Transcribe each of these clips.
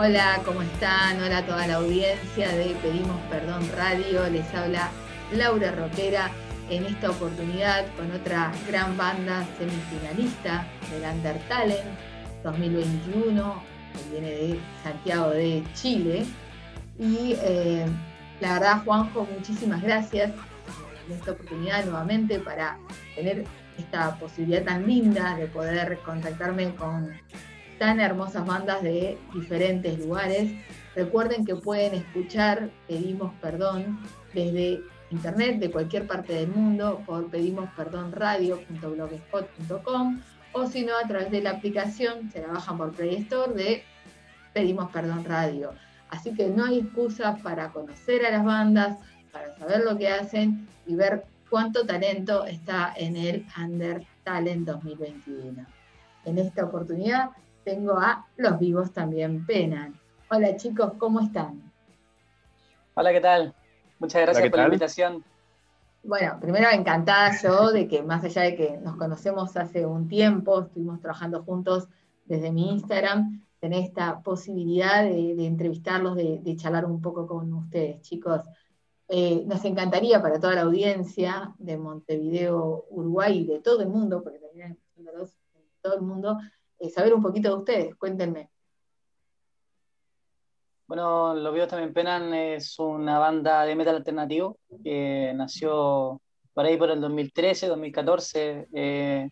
Hola, ¿cómo están? Hola a toda la audiencia de Pedimos Perdón Radio. Les habla Laura Roquera en esta oportunidad con otra gran banda semifinalista del Under Talent 2021, que viene de Santiago de Chile. Y eh, la verdad, Juanjo, muchísimas gracias en esta oportunidad nuevamente para tener esta posibilidad tan linda de poder contactarme con tan hermosas bandas de diferentes lugares. Recuerden que pueden escuchar Pedimos Perdón desde internet de cualquier parte del mundo por pedimosperdonradio.blogspot.com o si no a través de la aplicación, se la bajan por Play Store de Pedimos Perdón Radio. Así que no hay excusa para conocer a las bandas, para saber lo que hacen y ver cuánto talento está en el Under Talent 2021. En esta oportunidad tengo a Los Vivos También Penan. Hola chicos, ¿cómo están? Hola, ¿qué tal? Muchas gracias por la invitación. Bueno, primero encantada yo de que más allá de que nos conocemos hace un tiempo, estuvimos trabajando juntos desde mi Instagram, tener esta posibilidad de, entrevistarlos, de, charlar un poco con ustedes, chicos. Eh, nos encantaría para toda la audiencia de Montevideo, Uruguay y de todo el mundo, porque también de todo el mundo, saber un poquito de ustedes. Cuéntenme. Bueno, Los Vivos También Penan es una banda de metal alternativo que nació por ahí por el 2013, 2014. Eh,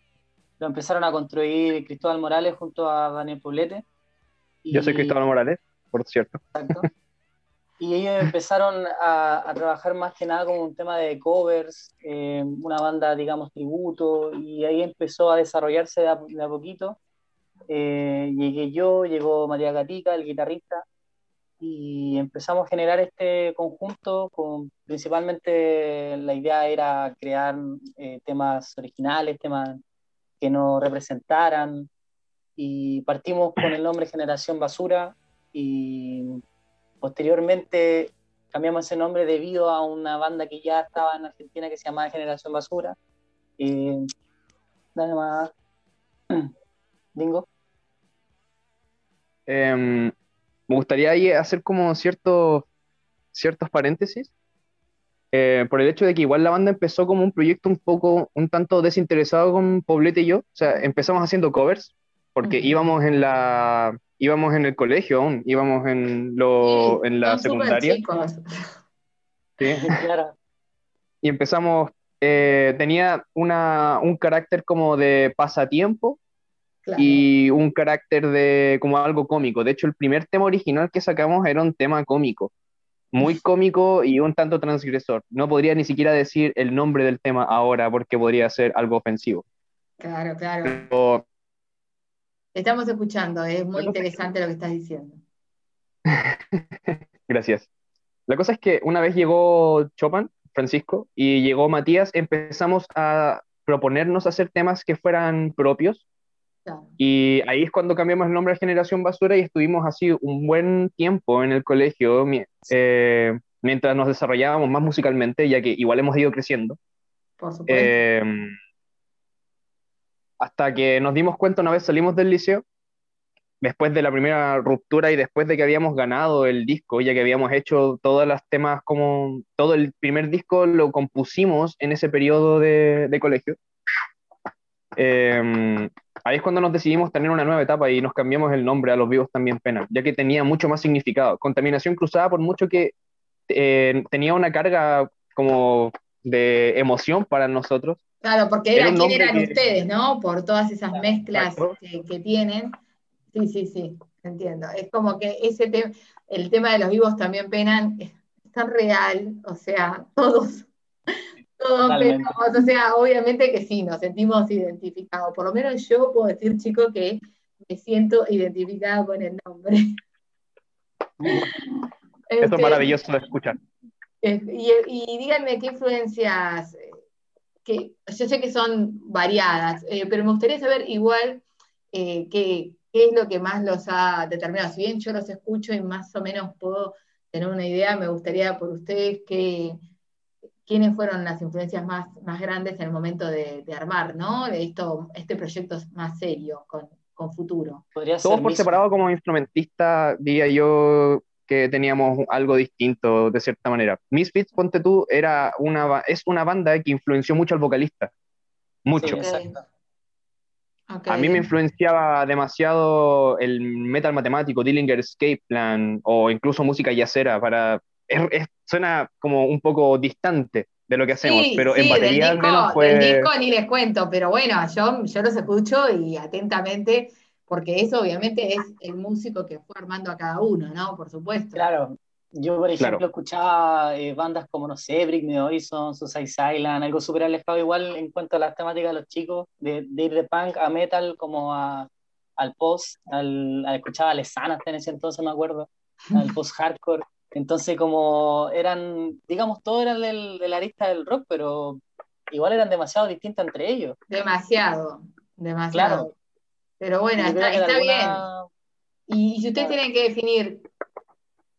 lo empezaron a construir Cristóbal Morales junto a Daniel Poblete. Yo soy Cristóbal Morales, por cierto. Exacto. Y ellos empezaron a, trabajar más que nada como un tema de covers, eh, una banda, digamos, tributo, y ahí empezó a desarrollarse de a, poquito. Eh, llegué yo, llegó María Gatica, el guitarrista, y empezamos a generar este conjunto con principalmente la idea era crear eh, temas originales, temas que nos representaran y partimos con el nombre Generación Basura y posteriormente cambiamos ese nombre debido a una banda que ya estaba en Argentina que se llamaba Generación Basura. y nada más. Dingo. Em, me gustaría hacer como ciertos, ciertos paréntesis, eh, por el hecho de que igual la banda empezó como un proyecto un poco, un tanto desinteresado con Poblete y yo, o sea, empezamos haciendo covers, porque íbamos en la, íbamos en el colegio aún, íbamos en, lo, en la secundaria. Sí, claro. Y empezamos, eh, tenía una, un carácter como de pasatiempo, y un carácter de como algo cómico. De hecho, el primer tema original que sacamos era un tema cómico, muy cómico y un tanto transgresor. No podría ni siquiera decir el nombre del tema ahora porque podría ser algo ofensivo. Claro, claro. Estamos escuchando, es muy interesante lo que estás diciendo. Gracias. La cosa es que una vez llegó Chopin, Francisco, y llegó Matías, empezamos a proponernos hacer temas que fueran propios, y ahí es cuando cambiamos el nombre a Generación Basura y estuvimos así un buen tiempo en el colegio eh, mientras nos desarrollábamos más musicalmente, ya que igual hemos ido creciendo. Por supuesto. Em, hasta que nos dimos cuenta una vez salimos del liceo, después de la primera ruptura y después de que habíamos ganado el disco, ya que habíamos hecho todos los temas como todo el primer disco lo compusimos en ese periodo de, de colegio. Eh, ahí es cuando nos decidimos tener una nueva etapa y nos cambiamos el nombre a Los Vivos También Pena, ya que tenía mucho más significado. Contaminación cruzada, por mucho que eh, tenía una carga como de emoción para nosotros. Claro, porque era, quién eran ustedes, ¿no? Por todas esas mezclas que, tienen. Sí, sí, sí, entiendo. Es como que ese el tema de los vivos también penan es tan real, o sea, todos todos o sea, obviamente que sí, nos sentimos identificados. Por lo menos yo puedo decir, chicos, que me siento identificado con el nombre. Esto es este, maravilloso de escuchar. Y, díganme qué influencias, eh, que yo sé que son variadas, eh, pero me gustaría saber igual eh, qué, qué, es lo que más los ha determinado. Si bien yo los escucho y más o menos puedo tener una idea, me gustaría por ustedes que quiénes fueron las influencias más, más grandes en el momento de, armar, ¿no? Esto, este proyecto más serio con, con futuro. Podría Todos por separado como instrumentista, diría yo que teníamos algo distinto de cierta manera. Misfits, ponte tú, era una, es una banda que influenció mucho al vocalista. Mucho. A mí me influenciaba demasiado el metal matemático, Dillinger Escape Plan o incluso música yacera para... suena como un poco distante de lo que hacemos, pero en batería al menos fue... disco ni les cuento, pero bueno, yo, yo los escucho y atentamente, porque eso obviamente es el músico que fue armando a cada uno, ¿no? Por supuesto. Claro, yo, por ejemplo, escuchaba eh, bandas como, no sé, Britney Horizon, Suicide Silent, algo súper alejado igual en cuanto a las temáticas de los chicos, de, ir de punk a metal como a, al post, al, escuchaba a Lesana en ese entonces, me acuerdo, al post-hardcore. Entonces, como eran, digamos, todos eran del, de la arista del rock, pero igual eran demasiado distintos entre ellos. Demasiado, demasiado. Pero bueno, está, bien. Y, si ustedes tienen que definir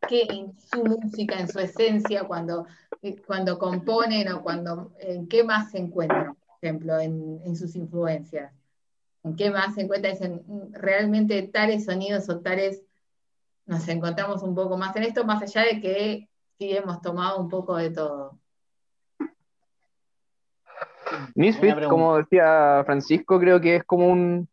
que en su música, en su esencia, cuando, eh, cuando componen o cuando, en qué más se encuentran, por ejemplo, en, sus influencias. ¿En qué más se encuentran? Dicen, realmente tales sonidos o tales, nos encontramos un poco más en esto, más allá de que sí hemos tomado un poco de todo. Misfit, como decía Francisco, creo que es como un,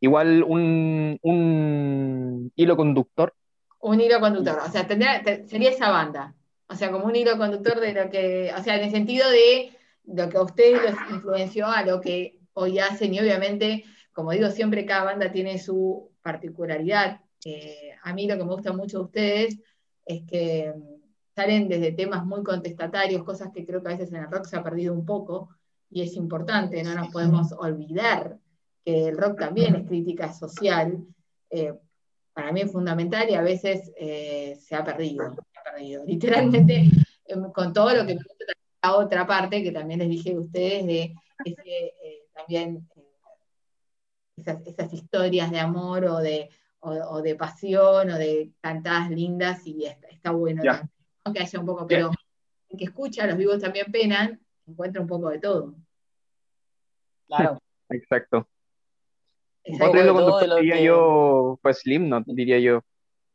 igual un, un hilo conductor un hilo conductor, o sea, tendría, sería esa banda, o sea, como un hilo conductor de lo que, o sea, en el sentido de lo que a ustedes los influenció a lo que hoy hacen y obviamente, como digo siempre, cada banda tiene su particularidad. Eh, a mí lo que me gusta mucho de ustedes es que mm, salen desde temas muy contestatarios, cosas que creo que a veces en el rock se ha perdido un poco y es importante, no nos podemos olvidar que el rock también es crítica social. Eh, para mí es fundamental y a veces eh, se ha perdido, se ha perdido. Literalmente, em, con todo lo que me gusta la otra parte, que también les dije a ustedes, de ese, eh, también esas, historias de amor o de, o, de pasión o de cantadas lindas y está, bueno. Aunque haya un poco, pero el que escucha, los vivos también penan, encuentra un poco de todo. Claro. Exacto. Otro diría yo, pues Slipknot, diría yo.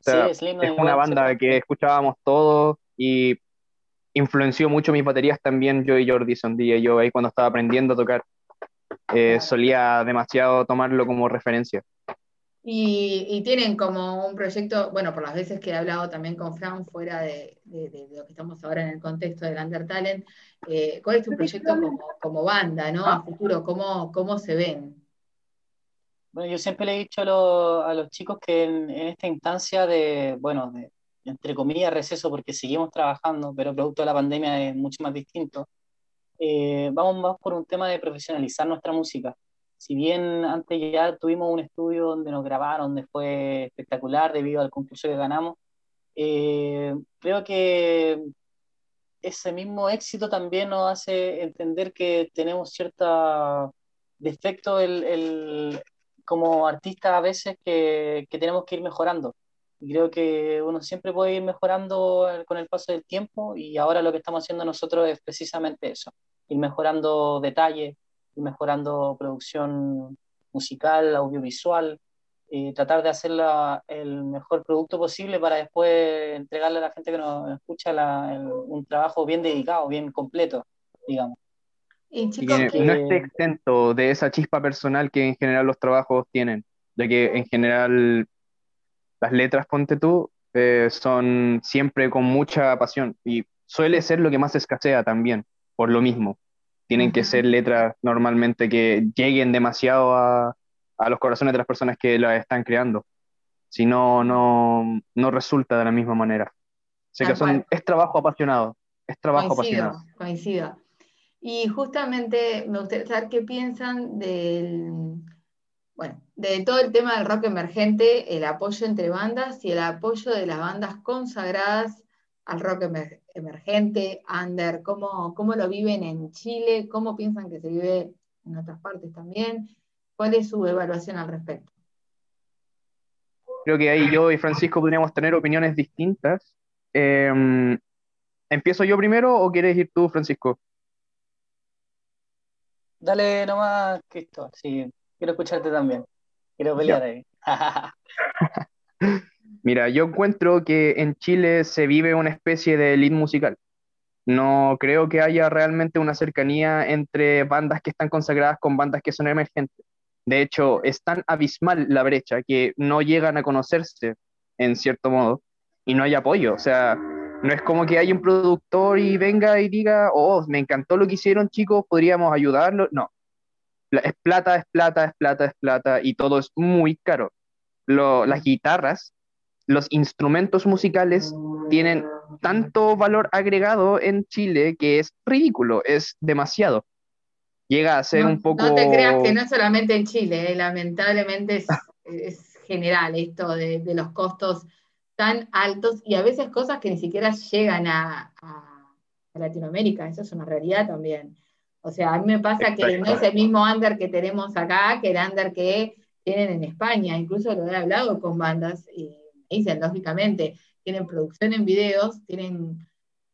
es una banda que escuchábamos todos y influenció mucho mis baterías también, yo y Jordison, diría yo, ahí cuando estaba aprendiendo a tocar. Eh, solía demasiado tomarlo como referencia. Y, tienen como un proyecto, bueno, por las veces que he hablado también con Fran fuera de, lo que estamos ahora en el contexto del Under Talent, eh, ¿cuál es tu proyecto como, banda, ¿no? A futuro, ¿cómo, cómo se ven? Bueno, yo siempre le he dicho a, los chicos que en, esta instancia de, bueno, de, entre comillas, receso, porque seguimos trabajando, pero producto de la pandemia es mucho más distinto, eh, vamos más por un tema de profesionalizar nuestra música. Si bien antes ya tuvimos un estudio donde nos grabaron, donde fue espectacular debido al concurso que ganamos, eh, creo que ese mismo éxito también nos hace entender que tenemos cierta defecto el, el, como artistas a veces que, que, tenemos que ir mejorando. Y creo que uno siempre puede ir mejorando con el paso del tiempo y ahora lo que estamos haciendo nosotros es precisamente eso, ir mejorando detalles, ir mejorando producción musical, audiovisual, y tratar de hacer el mejor producto posible para después entregarle a la gente que nos escucha un trabajo bien dedicado, bien completo, digamos. Y, que no esté exento de esa chispa personal que en general los trabajos tienen, ya que en general las letras, ponte tú, eh, son siempre con mucha pasión y suele ser lo que más escasea también, por lo mismo. Tienen que ser letras normalmente que lleguen demasiado a, a los corazones de las personas que las están creando. Si no, no, no resulta de la misma manera. O que son, es trabajo apasionado. Es trabajo apasionado. Coincido. Y justamente me gustaría saber qué piensan del, bueno, de todo el tema del rock emergente, el apoyo entre bandas y el apoyo de las bandas consagradas al rock emergente, under, cómo, cómo lo viven en Chile, cómo piensan que se vive en otras partes también, cuál es su evaluación al respecto. Creo que ahí yo y Francisco podríamos tener opiniones distintas. Em, ¿Empiezo yo primero o quieres ir tú, Francisco? Dale nomás, Cristóbal, sí, quiero escucharte también. Quiero pelear ahí. Mira, yo encuentro que en Chile se vive una especie de elite musical. No creo que haya realmente una cercanía entre bandas que están consagradas con bandas que son emergentes. De hecho, es tan abismal la brecha que no llegan a conocerse en cierto modo y no hay apoyo. O sea, no es como que hay un productor y venga y diga, oh, me encantó lo que hicieron chicos, podríamos ayudarlo. No, es plata, es plata, es plata, es plata y todo es muy caro. las guitarras, los instrumentos musicales tienen tanto valor agregado en Chile que es ridículo, es demasiado. Llega a ser un poco... No te creas que no es solamente en Chile, eh, lamentablemente es, general esto de, los costos tan altos y a veces cosas que ni siquiera llegan a, Latinoamérica, eso es una realidad también. O sea, a mí me pasa que no es el mismo under que tenemos acá que el under que tienen en España, incluso lo he hablado con bandas y dicen, lógicamente, tienen producción en videos, tienen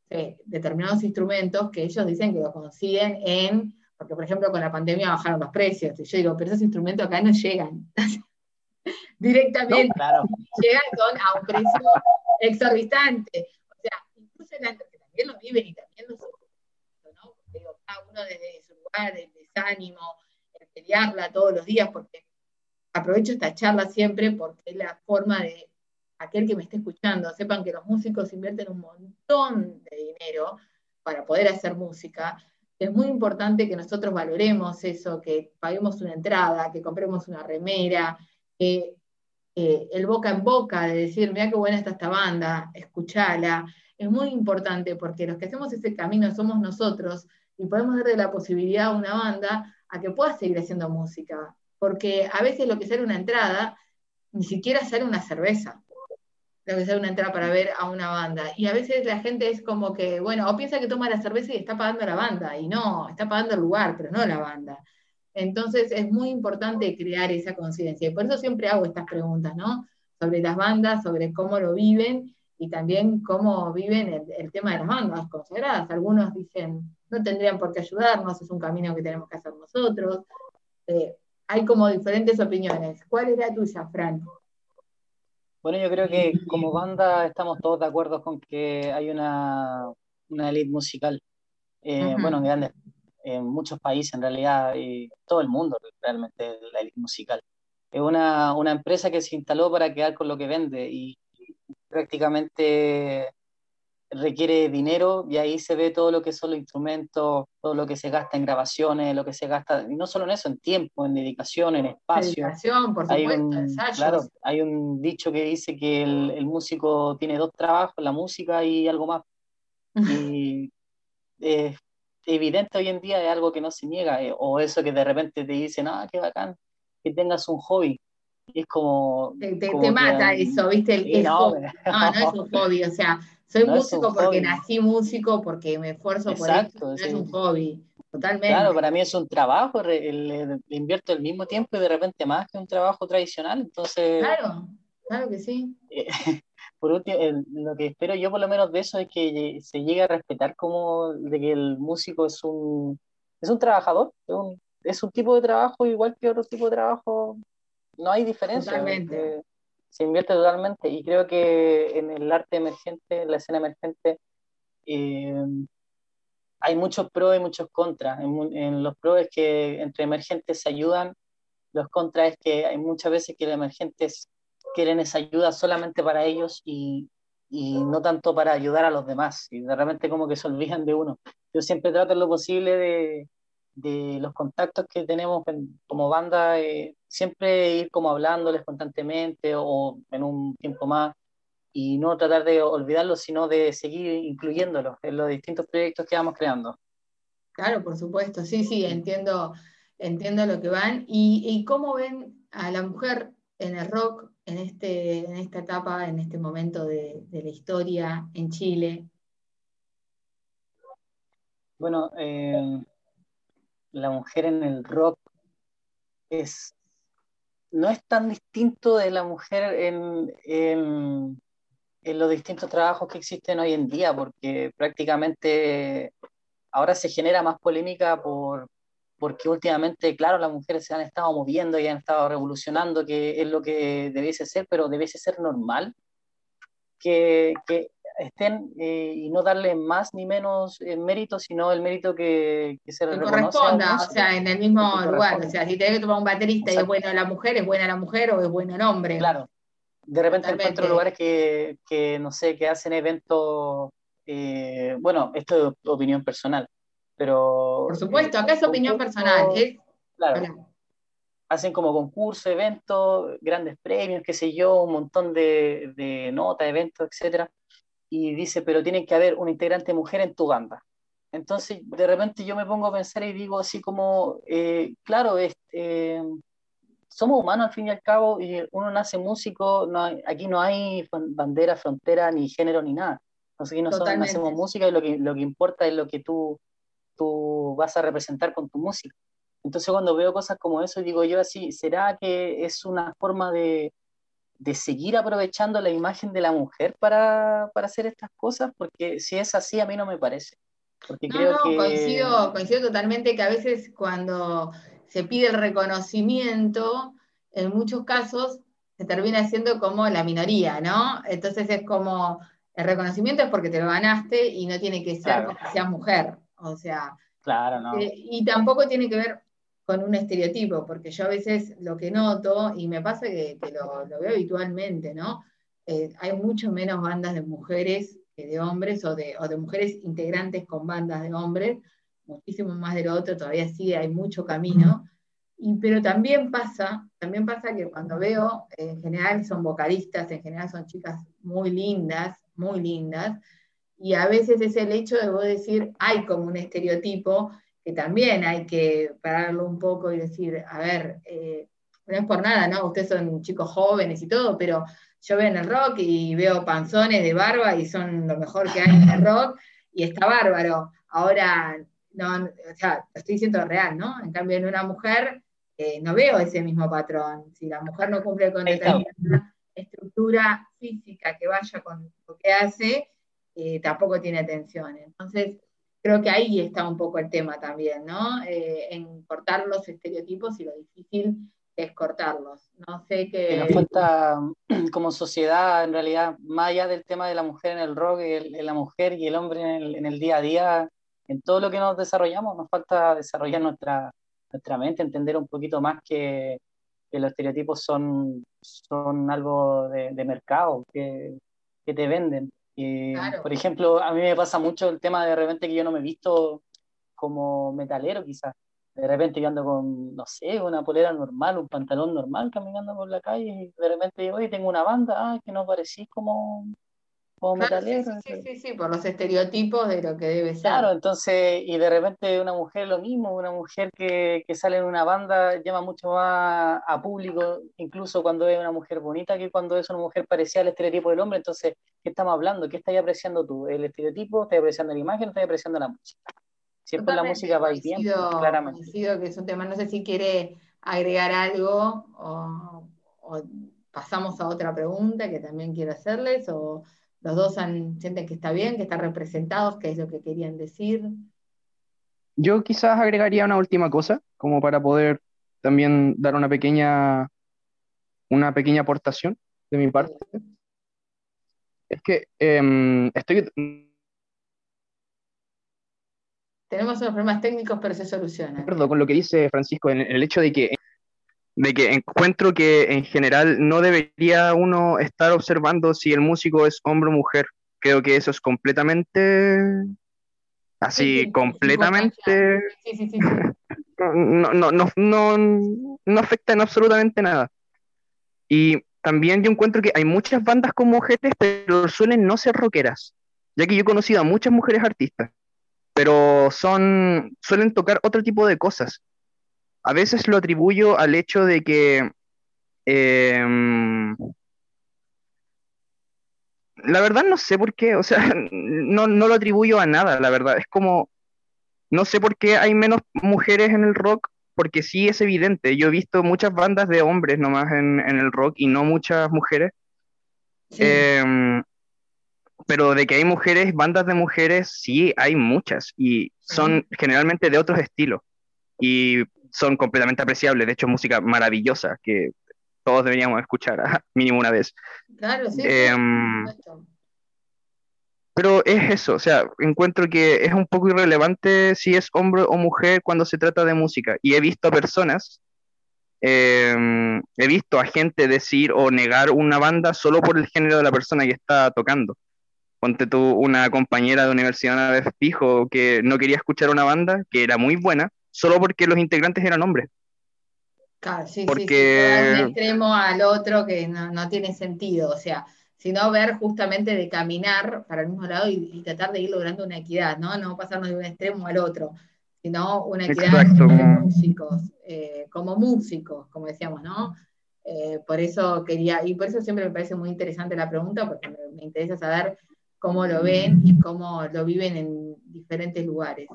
eh, determinados instrumentos que ellos dicen que lo consiguen en, porque por ejemplo con la pandemia bajaron los precios, y yo digo, pero esos instrumentos acá no llegan. Directamente llegan a un precio exorbitante. O sea, incluso el que también lo viven y también lo ¿no? digo, cada uno desde su lugar, el desánimo, el pelearla todos los días, porque aprovecho esta charla siempre porque es la forma de aquel que me esté escuchando, sepan que los músicos invierten un montón de dinero para poder hacer música. Es muy importante que nosotros valoremos eso, que paguemos una entrada, que compremos una remera, que el boca en boca de decir, mira qué buena está esta banda, escuchala, es muy importante porque los que hacemos ese camino somos nosotros y podemos darle la posibilidad a una banda a que pueda seguir haciendo música. Porque a veces lo que sale una entrada, ni siquiera sale una cerveza lo que sea una entrada para ver a una banda. Y a veces la gente es como que, bueno, o piensa que toma la cerveza y está pagando la banda, y no, está pagando el lugar, pero no la banda. Entonces es muy importante crear esa conciencia. Y por eso siempre hago estas preguntas, ¿no? Sobre las bandas, sobre cómo lo viven y también cómo viven el, tema de las bandas consagradas. Algunos dicen, no tendrían por qué ayudarnos, es un camino que tenemos que hacer nosotros. Eh, hay como diferentes opiniones. ¿Cuál era tuya, Fran? Bueno, yo creo que como banda estamos todos de acuerdo con que hay una, una elite musical. Eh, bueno, en, grandes, en muchos países en realidad, y todo el mundo realmente la elite musical. Es una, una empresa que se instaló para quedar con lo que vende y prácticamente requiere dinero y ahí se ve todo lo que son los instrumentos, todo lo que se gasta en grabaciones, lo que se gasta, y no solo en eso, en tiempo, en dedicación, en espacio. Dedicación, por supuesto, hay un, Claro, hay un dicho que dice que el, el, músico tiene dos trabajos, la música y algo más. Y es evidente hoy en día, es algo que no se niega, eh, o eso que de repente te dicen, ah, qué bacán, que tengas un hobby. Es como... Te, te, mata eso, ¿viste? El, no, no, no es un hobby, o sea soy músico porque nací músico, porque me esfuerzo por eso, no es un hobby. Totalmente. Claro, para mí es un trabajo, le, invierto el mismo tiempo y de repente más que un trabajo tradicional, entonces... Claro, claro que sí. por último, lo que espero yo por lo menos de eso es que se llegue a respetar como de que el músico es un, es un trabajador, es un, es un tipo de trabajo igual que otro tipo de trabajo, no hay diferencia. Totalmente se invierte totalmente y creo que en el arte emergente, en la escena emergente, eh, hay muchos pros y muchos contras. En, los pros es que entre emergentes se ayudan, los contras es que hay muchas veces que los emergentes quieren esa ayuda solamente para ellos y, y no tanto para ayudar a los demás. Y de repente como que se olvidan de uno. Yo siempre trato en lo posible de, de los contactos que tenemos como banda, eh, siempre ir como hablándoles constantemente o en un tiempo más y no tratar de olvidarlos, sino de seguir incluyéndolos en los distintos proyectos que vamos creando. Claro, por supuesto, sí, sí, entiendo, entiendo lo que van. ¿Y, y cómo ven a la mujer en el rock en, este, en esta etapa, en este momento de, de la historia en Chile? Bueno, eh, la mujer en el rock es, no es tan distinto de la mujer en, en, los distintos trabajos que existen hoy en día, porque prácticamente ahora se genera más polémica por, porque últimamente, claro, las mujeres se han estado moviendo y han estado revolucionando, que es lo que debiese ser, pero debiese ser normal que, que estén eh, y no darle más ni menos el mérito, sino el mérito que, que se le corresponda, o sea, en el mismo lugar. O sea, si tenés que tomar un baterista y es buena la mujer, es buena la mujer o es bueno el hombre. Claro. De repente encuentro lugares que, que, no sé, que hacen eventos, eh, bueno, esto es opinión personal, pero... Por supuesto, acá es opinión personal. Claro. Hacen como concurso, eventos, grandes premios, qué sé yo, un montón de, de notas, eventos, etcétera y dice, pero tiene que haber una integrante mujer en tu banda. Entonces, de repente yo me pongo a pensar y digo así como, eh, claro, este, somos humanos al fin y al cabo, y uno nace músico, no aquí no hay bandera, frontera, ni género, ni nada. Entonces aquí nosotros nacemos música y lo que, lo que importa es lo que tú, tú vas a representar con tu música. Entonces cuando veo cosas como eso, digo yo así, ¿será que es una forma de, de seguir aprovechando la imagen de la mujer para, para, hacer estas cosas, porque si es así, a mí no me parece. Porque creo que... coincido, coincido totalmente que a veces cuando se pide el reconocimiento, en muchos casos se termina siendo como la minoría, ¿no? Entonces es como, el reconocimiento es porque te lo ganaste y no tiene que ser porque seas mujer, o sea... Claro, no. Eh, y tampoco tiene que ver con un estereotipo, porque yo a veces lo que noto, y me pasa que, lo, veo habitualmente, ¿no? Eh, hay mucho menos bandas de mujeres que de hombres, o de, mujeres integrantes con bandas de hombres, muchísimo más de lo otro, todavía sí hay mucho camino. Y, pero también pasa, también pasa que cuando veo, en general son vocalistas, en general son chicas muy lindas, muy lindas, y a veces es el hecho de vos decir, hay como un estereotipo que también hay que pararlo un poco y decir, a ver, eh, no es por nada, ¿no? Ustedes son chicos jóvenes y todo, pero yo veo en el rock y veo panzones de barba y son lo mejor que hay en el rock y está bárbaro. Ahora, no, o sea, lo estoy diciendo real, ¿no? En cambio, en una mujer eh, no veo ese mismo patrón. Si la mujer no cumple con esa estructura física que vaya con lo que hace, eh, tampoco tiene atención. Entonces, creo que ahí está un poco el tema también, ¿no? Eh, en cortar los estereotipos y lo difícil es cortarlos. No sé qué... Nos falta, como sociedad, en realidad, más allá del tema de la mujer en el rock, la mujer y el hombre en el, día a día, en todo lo que nos desarrollamos, nos falta desarrollar nuestra, nuestra mente, entender un poquito más que, que los estereotipos son, son algo de, de mercado, que, que te venden. Por ejemplo, a mí me pasa mucho el tema de repente que yo no me he visto como metalero quizás. De repente yo ando con, no sé, una polera normal, un pantalón normal caminando por la calle y de repente digo, oye, tengo una banda, ah, que no parecí como, Sí, sí, sí, por los estereotipos de lo que debe ser. Claro, entonces, y de repente una mujer lo mismo, una mujer que, que sale en una banda llama mucho más a público, incluso cuando es una mujer bonita, que cuando es una mujer parecida al estereotipo del hombre. Entonces, ¿qué estamos hablando? ¿Qué estás apreciando tú? ¿El estereotipo? ¿Estás apreciando la imagen? ¿Estás apreciando la música? Si es por la música va bien, claramente. que es un tema, no sé si quiere agregar algo o, o pasamos a otra pregunta que también quiero hacerles o los dos sienten que está bien, que están representados, que es lo que querían decir. Yo quizás agregaría una última cosa, como para poder también dar una pequeña, una pequeña aportación de mi parte. Es que em, estoy... Tenemos unos problemas técnicos, pero se solucionan. Perdón, con lo que dice Francisco, en el hecho de que de que encuentro que en general no debería uno estar observando si el músico es hombre o mujer. Creo que eso es completamente así, completamente no, no, no, no, no afecta en absolutamente nada. Y también yo encuentro que hay muchas bandas con mujeres, pero suelen no ser rockeras, ya que yo he conocido a muchas mujeres artistas, pero son, suelen tocar otro tipo de cosas a veces lo atribuyo al hecho de que em, la verdad no sé por qué, o sea, no, lo atribuyo a nada, la verdad. Es como, no sé por qué hay menos mujeres en el rock, porque sí es evidente. Yo he visto muchas bandas de hombres nomás en, el rock y no muchas mujeres. Em, pero de que hay mujeres, bandas de mujeres, sí hay muchas y son generalmente de otros estilos. y son completamente apreciables, de hecho música maravillosa que todos deberíamos escuchar mínimo una vez. Claro, sí. Em, pero es eso, o sea, encuentro que es un poco irrelevante si es hombre o mujer cuando se trata de música. Y he visto a personas, em, he visto a gente decir o negar una banda solo por el género de la persona que está tocando. Ponte tú una compañera de universidad una vez dijo que no quería escuchar una banda que era muy buena solo porque los integrantes eran hombres. Claro, sí, porque... sí, de un extremo al otro que no, no tiene sentido. O sea, sino ver justamente de caminar para el mismo lado y, tratar de ir logrando una equidad, ¿no? No pasarnos de un extremo al otro, sino una equidad como músicos, eh, como músicos, como decíamos, ¿no? Eh, por eso quería, y por eso siempre me parece muy interesante la pregunta, porque me, interesa saber cómo lo ven y cómo lo viven en diferentes lugares.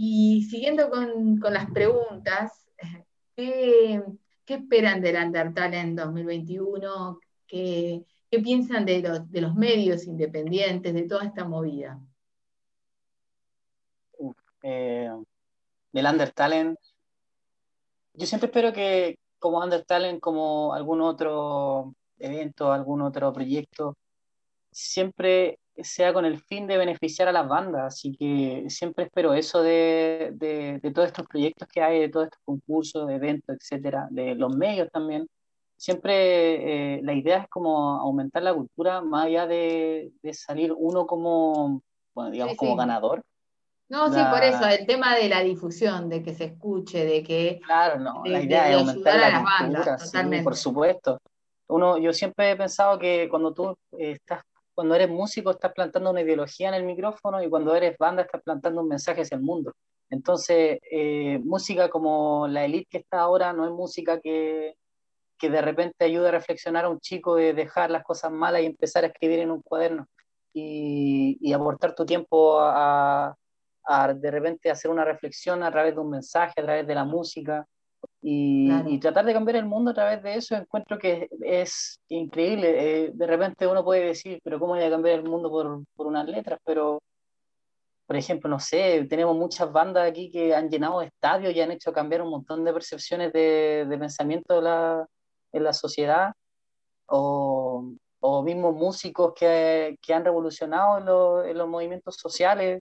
Y siguiendo con, con las preguntas, ¿qué, ¿qué, esperan del Undertale en 2021? ¿Qué, ¿Qué piensan de los, de los medios independientes, de toda esta movida? Eh, del Undertalent. Yo siempre espero que como Undertalent, como algún otro evento, algún otro proyecto, siempre sea con el fin de beneficiar a las bandas. Así que siempre espero eso de, de, de todos estos proyectos que hay, de todos estos concursos, de eventos, etcétera, de los medios también siempre eh, la idea es como aumentar la cultura más allá de, salir uno como, bueno, digamos, como ganador. No, sí, por eso, el tema de la difusión, de que se escuche, de que... Claro, no, la idea es aumentar la cultura, sí, por supuesto. Uno, yo siempre he pensado que cuando tú estás, cuando eres músico estás plantando una ideología en el micrófono y cuando eres banda estás plantando un mensaje hacia el mundo. Entonces, eh, música como la elite que está ahora no es música que, que de repente ayuda a reflexionar a un chico de dejar las cosas malas y empezar a escribir en un cuaderno y, y aportar tu tiempo a, a, de repente hacer una reflexión a través de un mensaje, a través de la música y, y tratar de cambiar el mundo a través de eso, encuentro que es increíble. Eh, de repente uno puede decir, pero ¿cómo voy a cambiar el mundo por, por unas letras? Pero por ejemplo, no sé, tenemos muchas bandas aquí que han llenado estadios y han hecho cambiar un montón de percepciones de, de pensamiento de la, en la sociedad o, o mismos músicos que, que han revolucionado en, los movimientos sociales.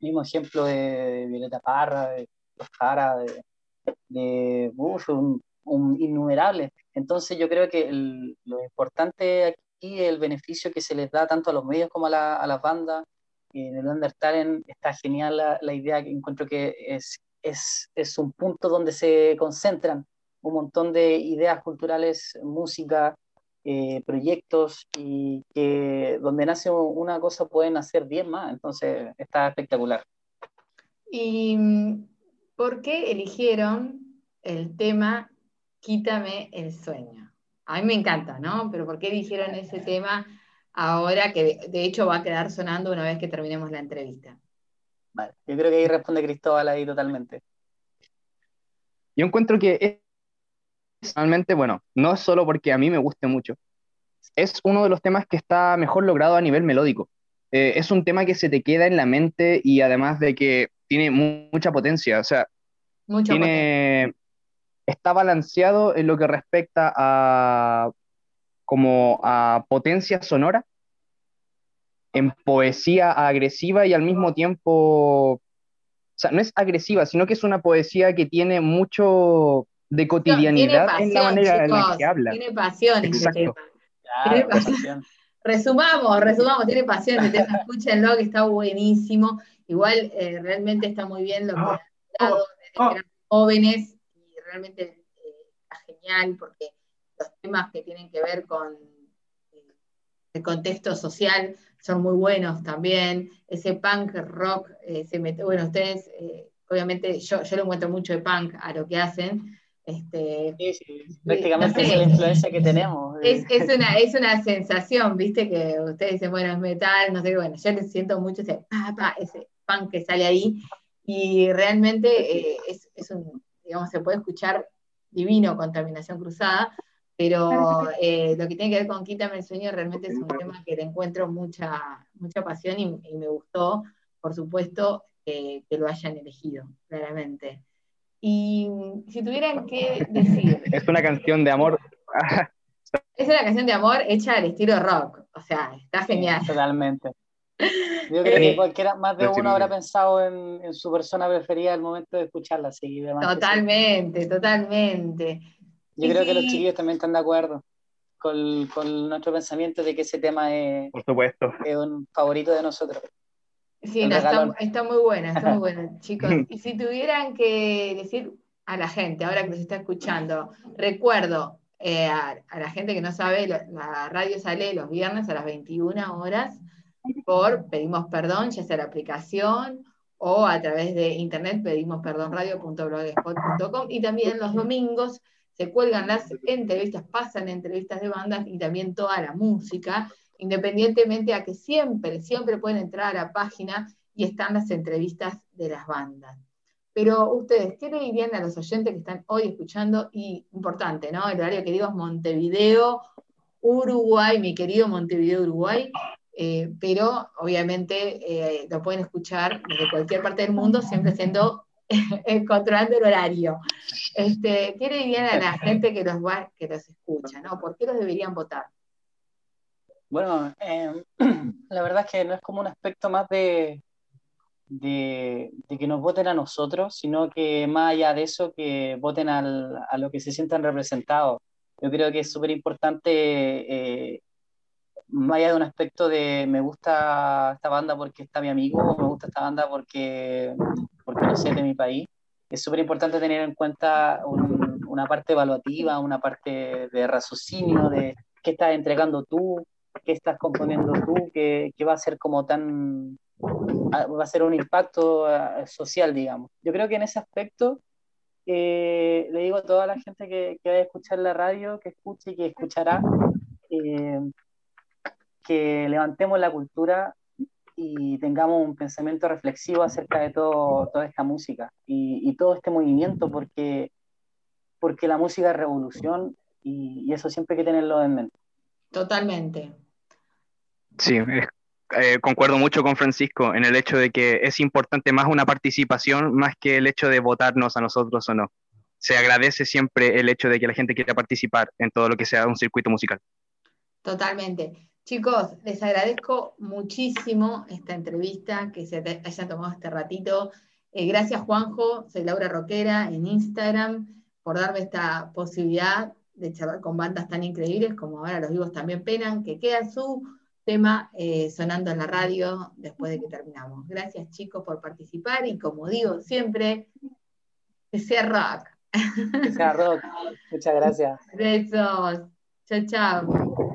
Mismo ejemplo de, Violeta Parra, de Jara, de, de Bush, un, innumerable. Entonces yo creo que lo importante aquí es el beneficio que se les da tanto a los medios como a, la, a las bandas. En el Undertale está genial la, la, idea que encuentro que es, es, es un punto donde se concentran un montón de ideas culturales, música, eh, proyectos y que donde nace una cosa pueden hacer diez más, entonces está espectacular. ¿Y mm, por qué eligieron el tema Quítame el sueño? A mí me encanta, ¿no? Pero ¿por qué eligieron ese tema ahora que de, hecho va a quedar sonando una vez que terminemos la entrevista? Vale, yo creo que ahí responde Cristóbal ahí totalmente. Yo encuentro que personalmente, bueno, no es solo porque a mí me guste mucho, es uno de los temas que está mejor logrado a nivel melódico. Eh, es un tema que se te queda en la mente y además de que tiene mucha potencia, o sea, tiene, está balanceado en lo que respecta a como a potencia sonora, en poesía agresiva y al mismo tiempo, o sea, no es agresiva, sino que es una poesía que tiene mucho de cotidianidad en la manera en la que habla. Tiene pasión tema. tiene pasión. Resumamos, resumamos, tiene pasión este tema, escúchenlo que está buenísimo. Igual eh, realmente está muy bien lo que ah, han dado oh, jóvenes y realmente eh, está genial porque los temas que tienen que ver con eh, el contexto social son muy buenos también. Ese punk rock se mete, bueno, ustedes, obviamente yo, yo lo encuentro mucho de punk a lo que hacen, este, prácticamente es la influencia que tenemos. Es, es, una, es una sensación, viste, que ustedes dicen, bueno, es metal, no sé, bueno, yo les siento mucho ese, pa, ese pan que sale ahí, y realmente eh, es, es, un, digamos, se puede escuchar divino Contaminación Cruzada, pero eh, lo que tiene que ver con Quítame el Sueño realmente es un tema que le encuentro mucha, mucha pasión y, me gustó, por supuesto, que lo hayan elegido, claramente. Y si tuvieran que decir... Es una canción de amor. es una canción de amor hecha al estilo rock, o sea, está genial. Totalmente. Yo creo que eh, cualquiera, más de uno habrá pensado en, su persona preferida al momento de escucharla. Así, totalmente, totalmente. Yo creo que los chiquillos también están de acuerdo con, con, nuestro pensamiento de que ese tema es, Por supuesto. es un favorito de nosotros. Sí, está, está, muy buena, está muy buena, chicos. Y si tuvieran que decir a la gente, ahora que nos está escuchando, recuerdo eh, a, la gente que no sabe, la, radio sale los viernes a las 21 horas por Pedimos Perdón, ya sea la aplicación o a través de internet pedimos perdón radio.blogspot.com y también los domingos se cuelgan las entrevistas, pasan entrevistas de bandas y también toda la música independientemente a que siempre, siempre pueden entrar a la página y están las entrevistas de las bandas. Pero ustedes, ¿qué le dirían a los oyentes que están hoy escuchando? Y importante, ¿no? El horario que digo es Montevideo, Uruguay, mi querido Montevideo, Uruguay. Eh, pero obviamente eh, lo pueden escuchar desde cualquier parte del mundo, siempre siendo controlando el horario. Este, ¿Qué le dirían a la gente que los, va, que los escucha? ¿no? ¿Por qué los deberían votar? Bueno, em, la verdad es que no es como un aspecto más de, de, que nos voten a nosotros, sino que más allá de eso, que voten al, a lo que se sientan representados. Yo creo que es súper importante, eh, más allá de un aspecto de me gusta esta banda porque está mi amigo, o me gusta esta banda porque, porque no sé, de mi país, es súper importante tener en cuenta una parte evaluativa, una parte de raciocinio, de qué estás entregando tú, qué estás componiendo tú, que, va a ser como tan, va a ser un impacto eh, social, digamos. Yo creo que en ese aspecto eh, le digo a toda la gente que, que, va a escuchar la radio, que escuche y que escuchará, eh, que levantemos la cultura y tengamos un pensamiento reflexivo acerca de todo, toda esta música y, todo este movimiento, porque, porque la música es revolución y, y eso siempre hay que tenerlo en mente. Totalmente. Sí, eh, concuerdo mucho con Francisco en el hecho de que es importante más una participación más que el hecho de votarnos a nosotros o no. Se agradece siempre el hecho de que la gente quiera participar en todo lo que sea un circuito musical. Totalmente. Chicos, les agradezco muchísimo esta entrevista, que se hayan tomado este ratito. Eh, gracias Juanjo, soy Laura Roquera en Instagram, por darme esta posibilidad de charlar con bandas tan increíbles como ahora Los Vivos también penan, que queda su tema eh, sonando en la radio después de que terminamos. Gracias chicos por participar y como digo siempre, que sea rock. Que sea rock. Muchas gracias. Besos. Chao, chao.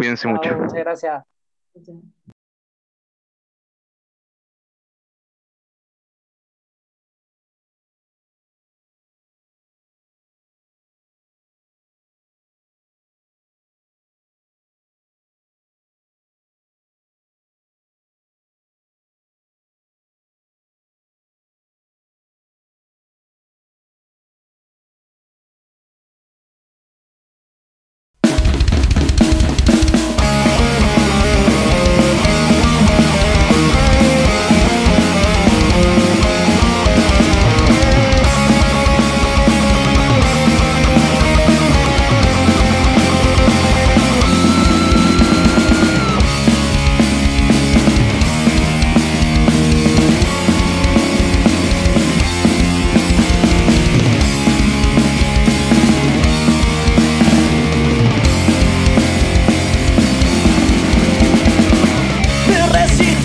Cuídense mucho. Muchas gracias.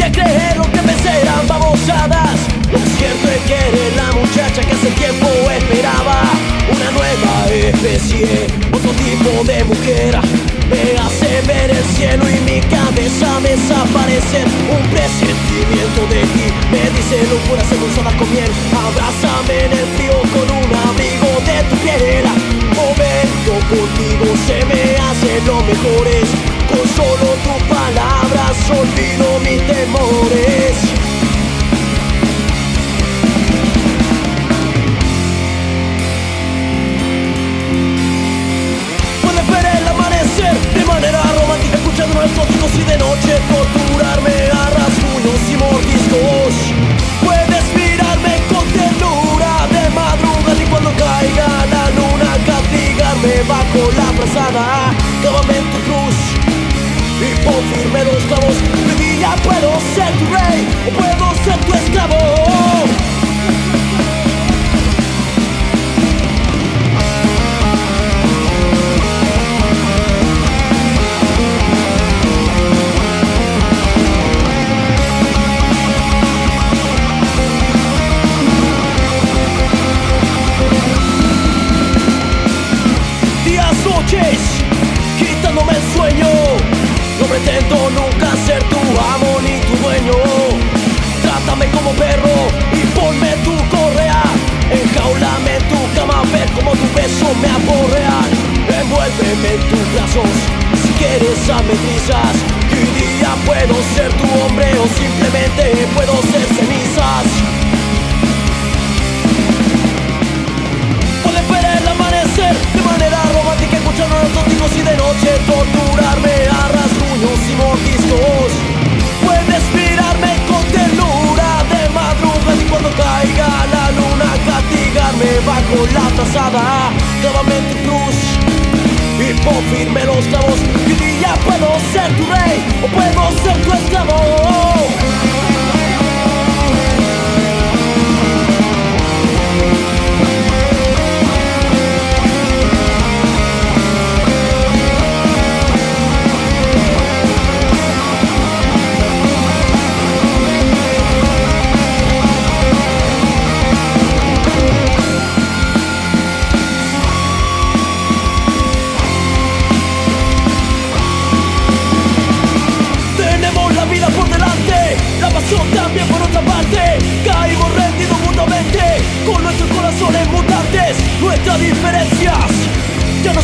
a creer lo que pensé eran babosadas. Lo cierto es que eres la muchacha que hace tiempo esperaba. Una nueva especie, otro tipo de mujer. Me hace ver el cielo y mi cabeza desaparecer. Un presentimiento de ti me dice locuras endulzadas con miel. Abrázame en el frío con un abrigo de tu piel. Momento contigo se me hace lo mejor. Con solo tus palabras olvido Puedes ver el amanecer de manera romántica, escuchando nuestros discos y de noche torturarme a rasguños y mordiscos. Puedes mirarme con ternura de madrugada y cuando caiga la luna castigarme bajo la frazada. Cábame tu cruz y pon los clavos puedo ser tu rey puedo ser tu esclavo. o firme los clavos. Que un puedo ser tu rey o puedo ser tu esclavo.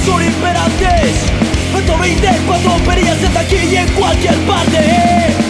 son imperantes. 120, cuatro perillas en taquilla en cualquier parte.